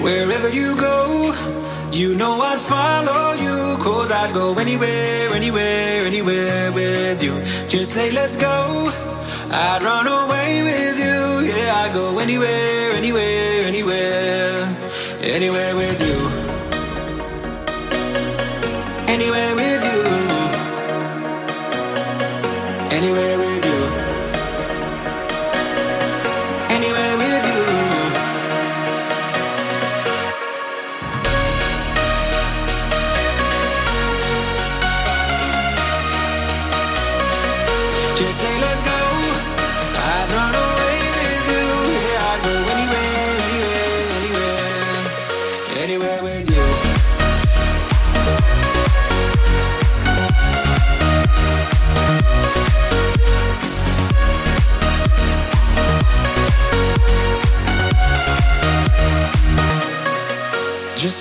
Wherever you go, you know I'd follow you. Cause I'd go anywhere, anywhere, anywhere with you. Just say, let's go. I'd run away with you. Yeah, I'd go anywhere, anywhere, anywhere. Anywhere with you. Anywhere with you. Anywhere with you.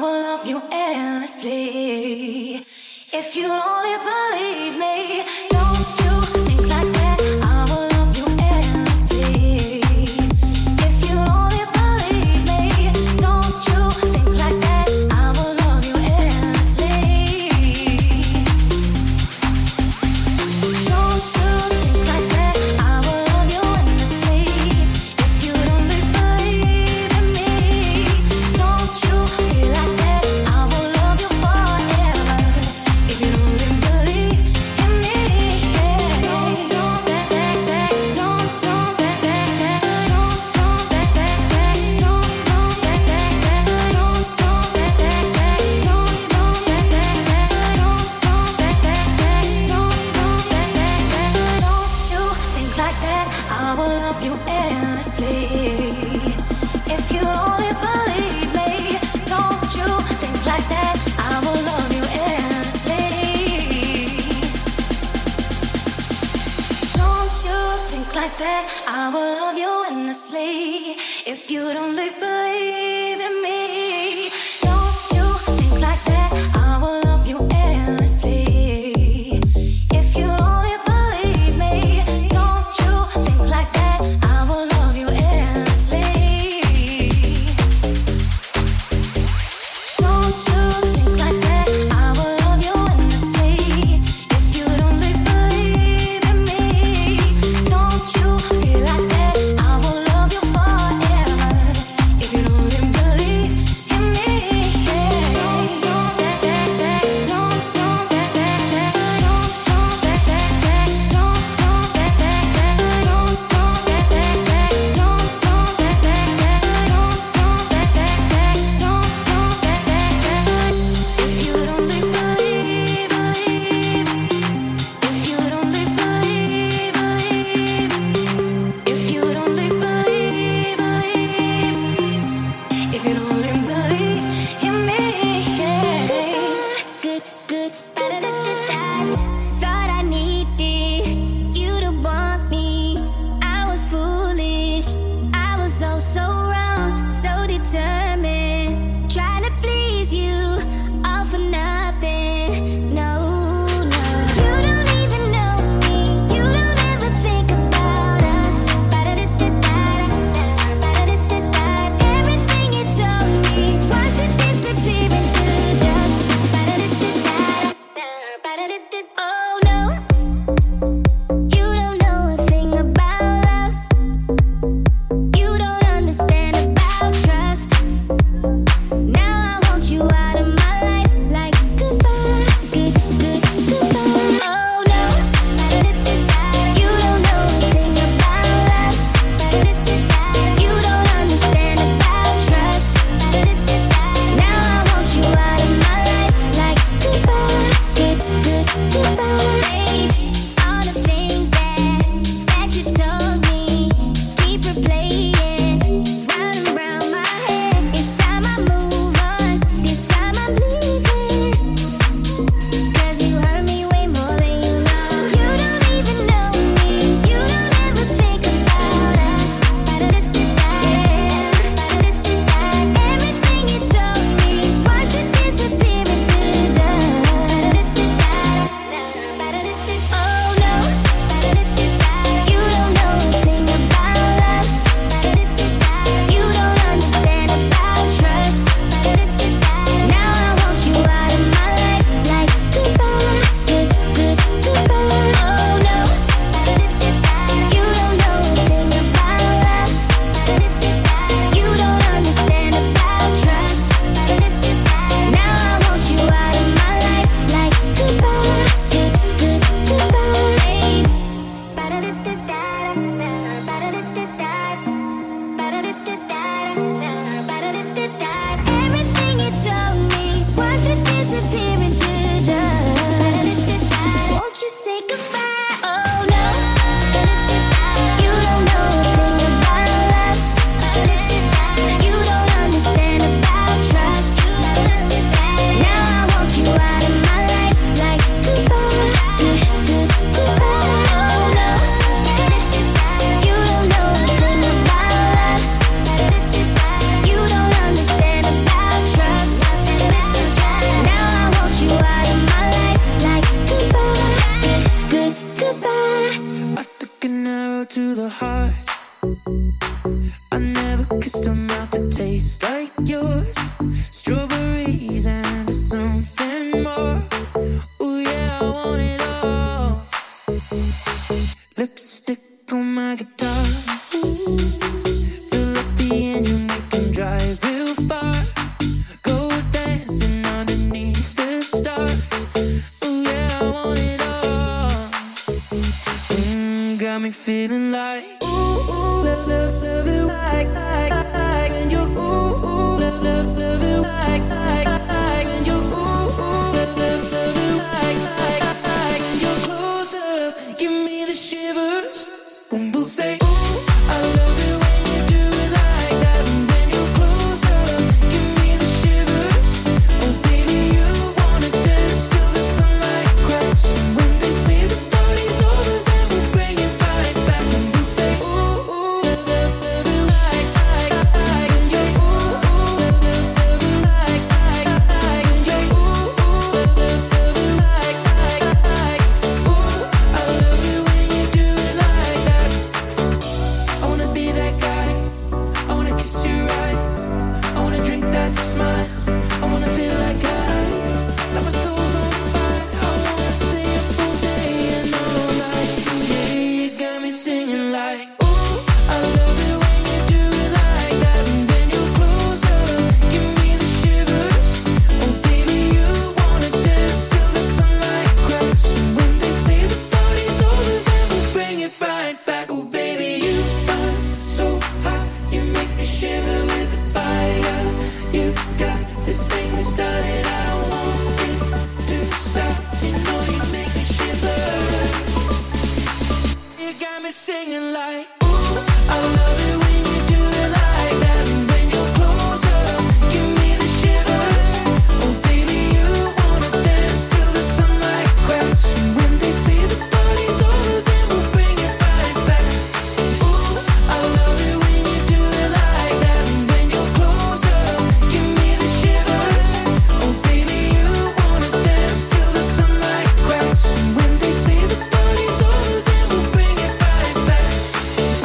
will love you endlessly. If you only believe me.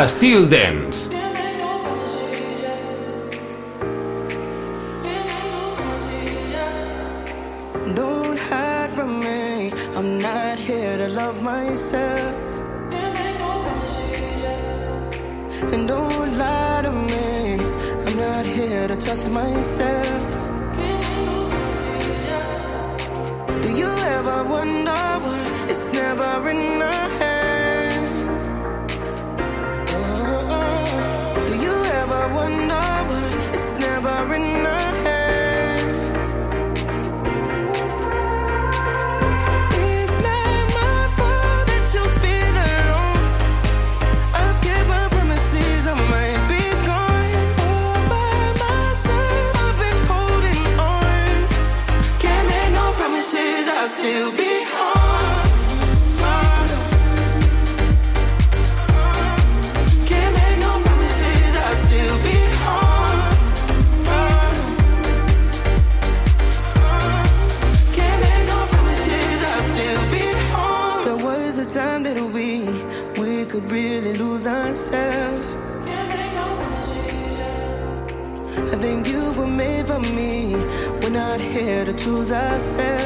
a Styl Dance. Don't hide from me. I'm not here to love myself. And don't lie to me. I'm not here to trust myself. here to choose ourselves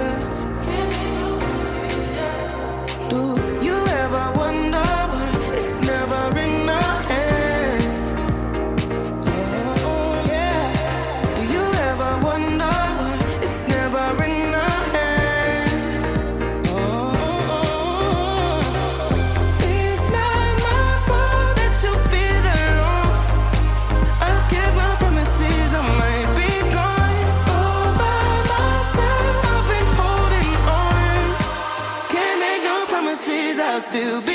still be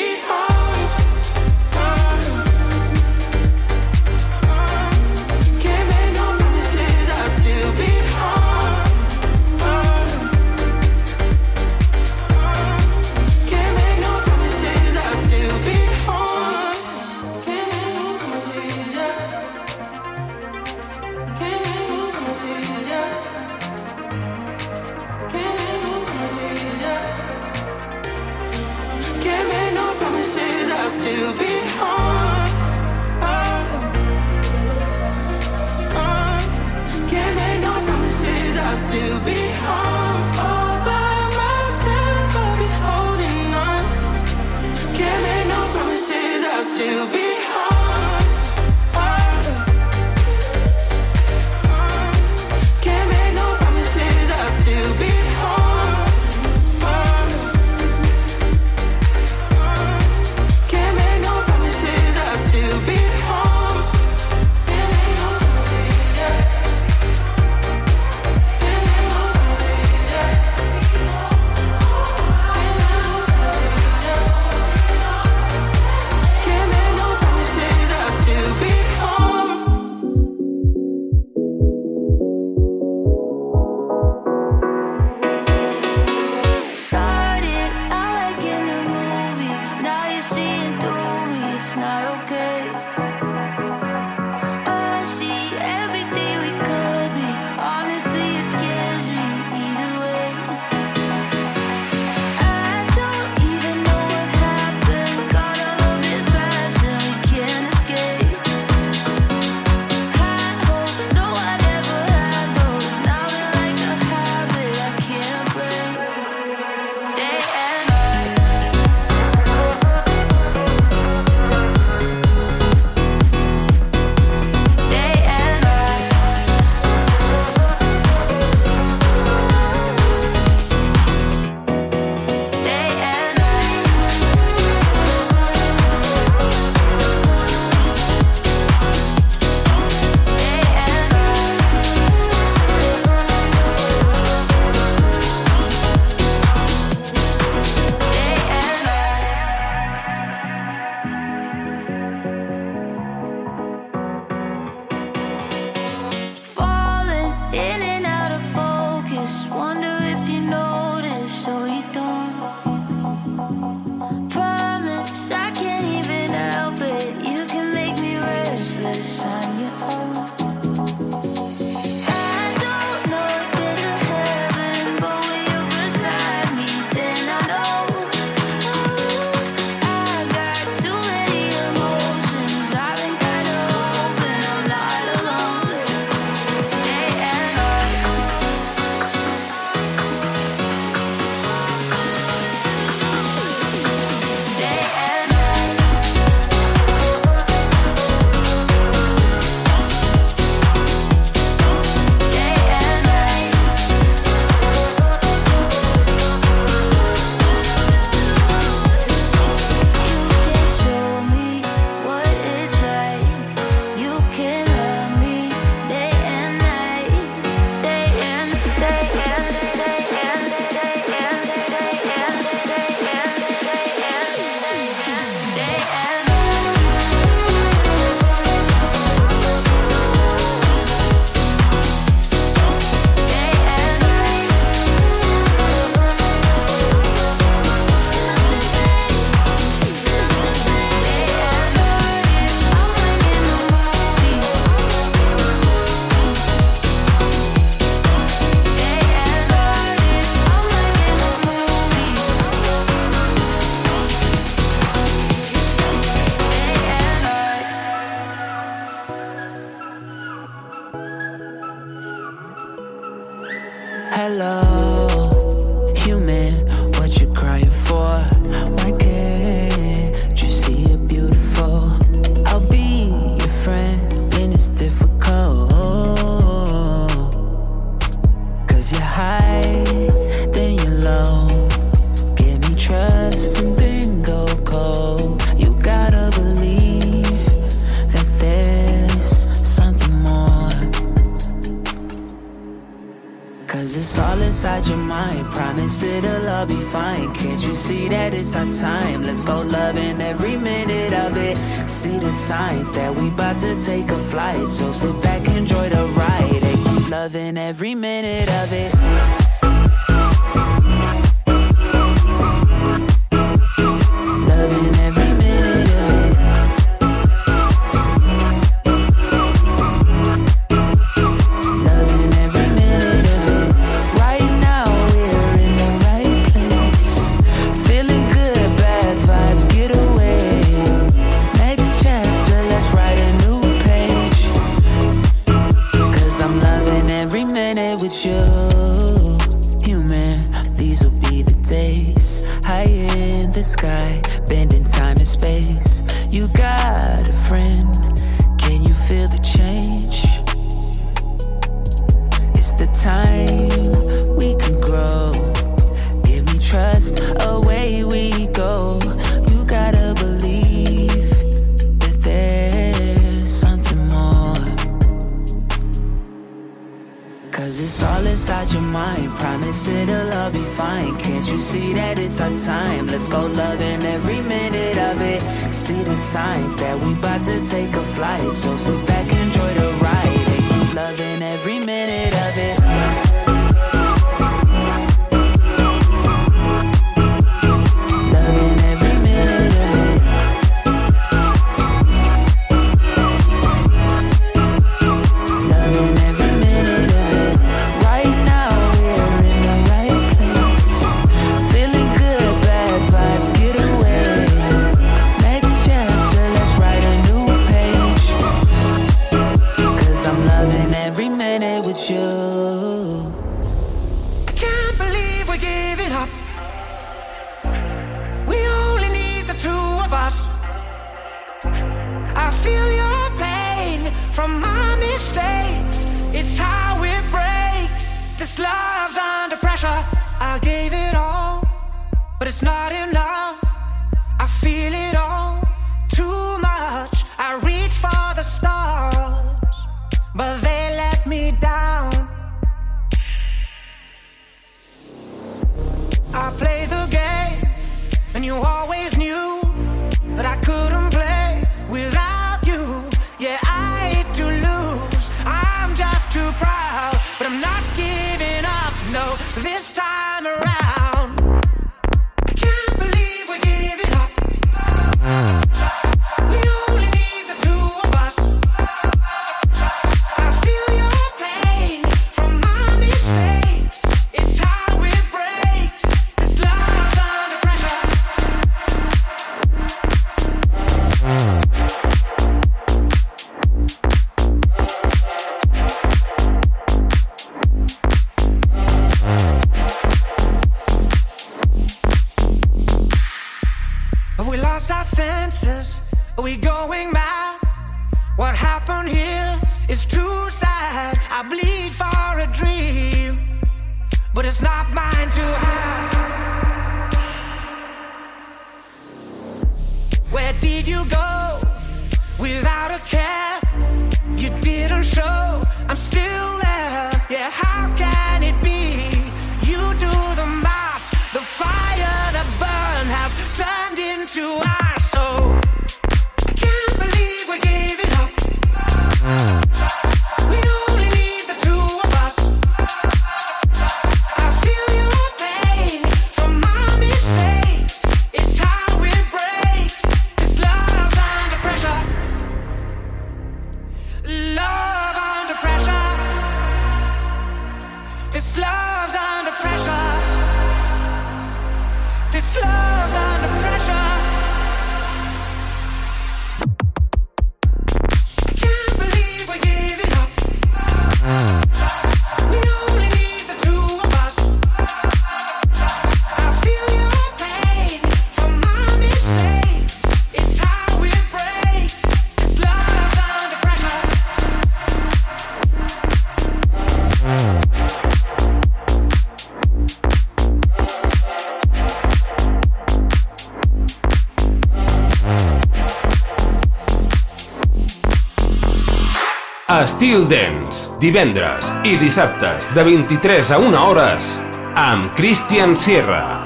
Chill Dance, divendres i dissabtes de 23 a 1 hores amb Christian Sierra.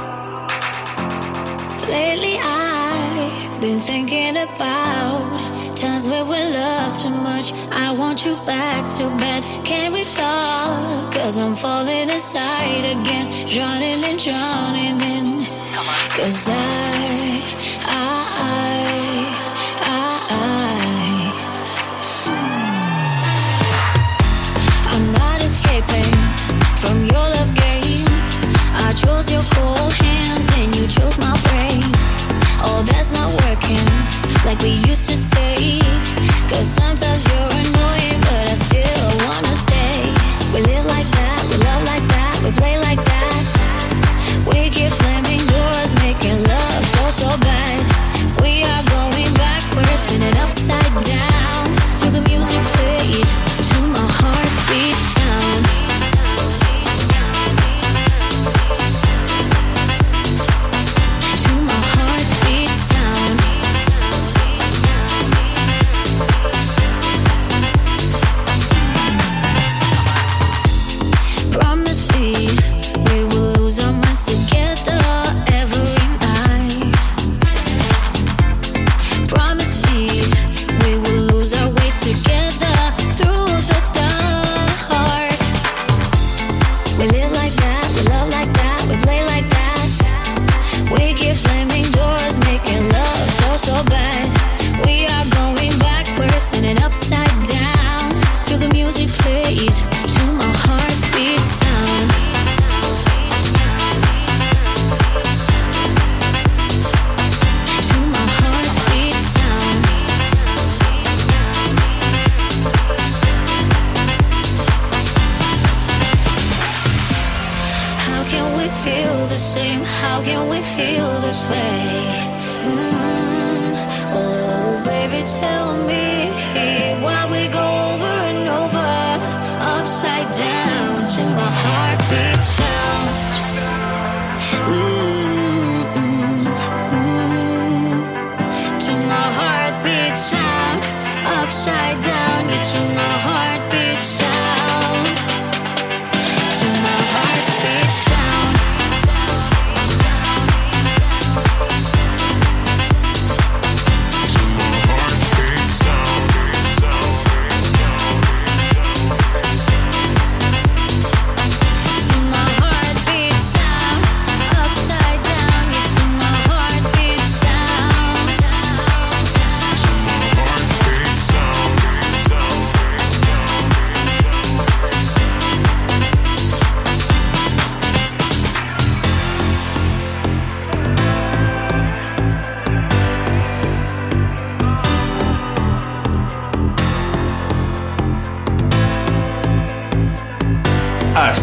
Lately I've been thinking about times where we love too much. I want you back so bad. Can we talk? Cause I'm falling aside again, drowning and drowning in. Cause I like we used to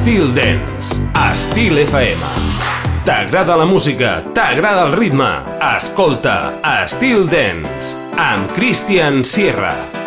Estil Dance, Estil FM. T'agrada la música, t'agrada el ritme. Escolta Estil Dance amb Christian Sierra.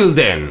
Really don't